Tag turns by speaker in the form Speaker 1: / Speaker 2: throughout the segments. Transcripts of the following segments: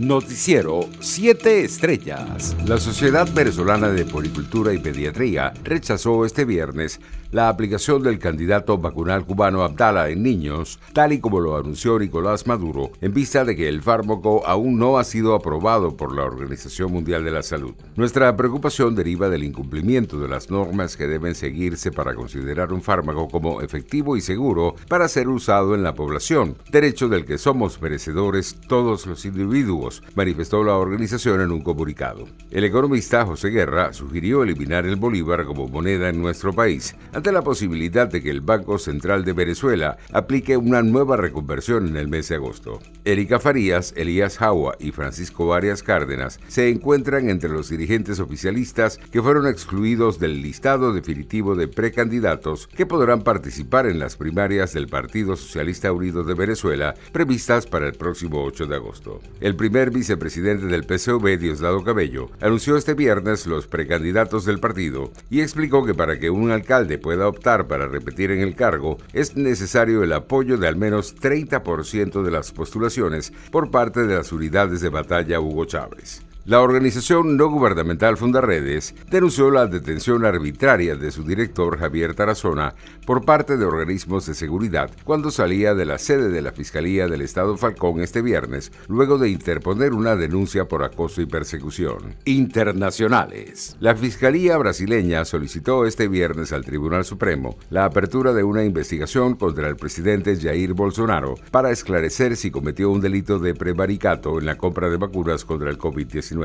Speaker 1: Noticiero 7 Estrellas. La Sociedad Venezolana de Poricultura y Pediatría rechazó este viernes la aplicación del candidato vacunal cubano Abdala en niños, tal y como lo anunció Nicolás Maduro, en vista de que el fármaco aún no ha sido aprobado por la Organización Mundial de la Salud. Nuestra preocupación deriva del incumplimiento de las normas que deben seguirse para considerar un fármaco como efectivo y seguro para ser usado en la población, derecho del que somos merecedores todos los individuos, manifestó la organización en un comunicado. El economista José Guerra sugirió eliminar el bolívar como moneda en nuestro país, ante la posibilidad de que el Banco Central de Venezuela aplique una nueva reconversión en el mes de agosto. Erika Farías, Elías Jaua y Francisco Arias Cárdenas se encuentran entre los dirigentes oficialistas que fueron excluidos del listado definitivo de precandidatos que podrán participar en las primarias del Partido Socialista Unido de Venezuela previstas para el próximo 8 de agosto. El primer vicepresidente del PCV, Diosdado Cabello, anunció este viernes los precandidatos del partido y explicó que para que un alcalde pueda optar para repetir en el cargo, es necesario el apoyo de al menos 30% de las postulaciones por parte de las unidades de batalla Hugo Chávez. La organización no gubernamental Fundaredes denunció la detención arbitraria de su director Javier Tarazona por parte de organismos de seguridad cuando salía de la sede de la Fiscalía del Estado Falcón este viernes, luego de interponer una denuncia por acoso y persecución. Internacionales. La Fiscalía brasileña solicitó este viernes al Tribunal Supremo la apertura de una investigación contra el presidente Jair Bolsonaro para esclarecer si cometió un delito de prevaricato en la compra de vacunas contra el COVID-19.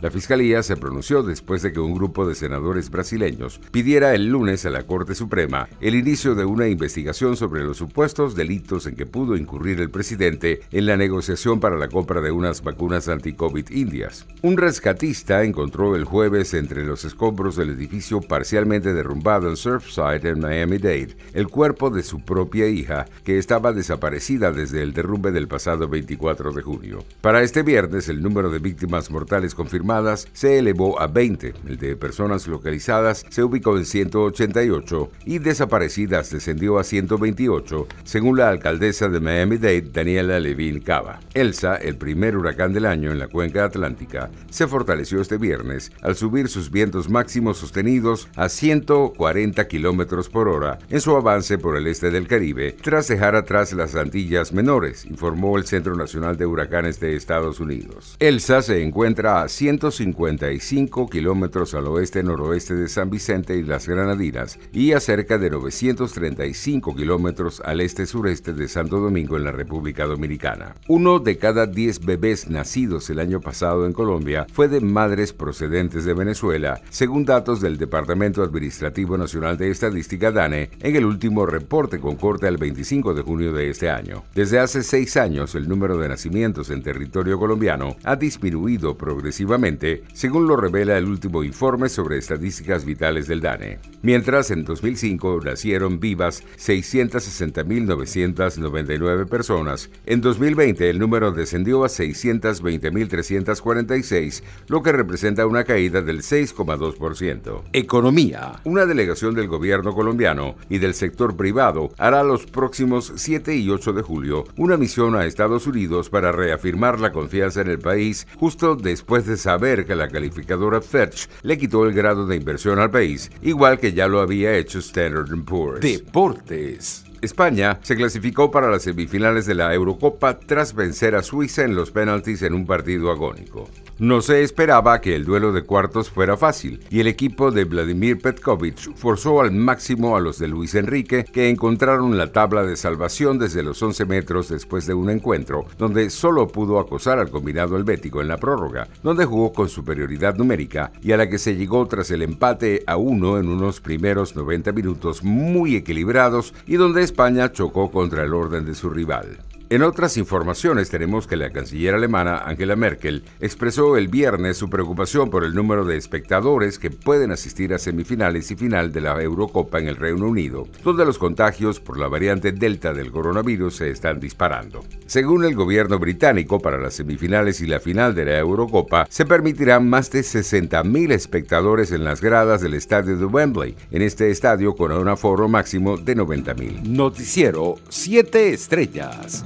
Speaker 1: La Fiscalía se pronunció después de que un grupo de senadores brasileños pidiera el lunes a la Corte Suprema el inicio de una investigación sobre los supuestos delitos en que pudo incurrir el presidente en la negociación para la compra de unas vacunas anti-COVID indias. Un rescatista encontró el jueves entre los escombros del edificio parcialmente derrumbado en Surfside en Miami-Dade el cuerpo de su propia hija, que estaba desaparecida desde el derrumbe del pasado 24 de junio. Para este viernes, el número de víctimas mortales confirmadas se elevó a 20. El de personas localizadas se ubicó en 188 y desaparecidas descendió a 128, según la alcaldesa de Miami-Dade, Daniela Levine Cava. Elsa, el primer huracán del año en la cuenca atlántica, se fortaleció este viernes al subir sus vientos máximos sostenidos a 140 kilómetros por hora en su avance por el este del Caribe, tras dejar atrás las Antillas Menores, informó el Centro Nacional de Huracanes de Estados Unidos. Elsa se a 155 kilómetros al oeste-noroeste de San Vicente y las Granadinas y a cerca de 935 kilómetros al este-sureste de Santo Domingo en la República Dominicana. Uno de cada 10 bebés nacidos el año pasado en Colombia fue de madres procedentes de Venezuela, según datos del Departamento Administrativo Nacional de Estadística DANE en el último reporte con corte al 25 de junio de este año. Desde hace seis años, el número de nacimientos en territorio colombiano ha disminuido progresivamente, según lo revela el último informe sobre estadísticas vitales del DANE. Mientras en 2005 nacieron vivas 660.999 personas, en 2020 el número descendió a 620.346, lo que representa una caída del 6,2%. Economía. Una delegación del gobierno colombiano y del sector privado hará los próximos 7 y 8 de julio una misión a Estados Unidos para reafirmar la confianza en el país justo de después de saber que la calificadora Fetch le quitó el grado de inversión al país, igual que ya lo había hecho Standard Poor's. Deportes. España se clasificó para las semifinales de la Eurocopa tras vencer a Suiza en los penaltis en un partido agónico. No se esperaba que el duelo de cuartos fuera fácil y el equipo de Vladimir Petkovic forzó al máximo a los de Luis Enrique que encontraron la tabla de salvación desde los 11 metros después de un encuentro donde solo pudo acosar al combinado helvético en la prórroga, donde jugó con superioridad numérica y a la que se llegó tras el empate a uno en unos primeros 90 minutos muy equilibrados y donde España chocó contra el orden de su rival. En otras informaciones tenemos que la canciller alemana Angela Merkel expresó el viernes su preocupación por el número de espectadores que pueden asistir a semifinales y final de la Eurocopa en el Reino Unido, donde los contagios por la variante Delta del coronavirus se están disparando. Según el gobierno británico, para las semifinales y la final de la Eurocopa se permitirán más de 60.000 espectadores en las gradas del estadio de Wembley, en este estadio con un aforo máximo de 90.000. Noticiero 7 estrellas.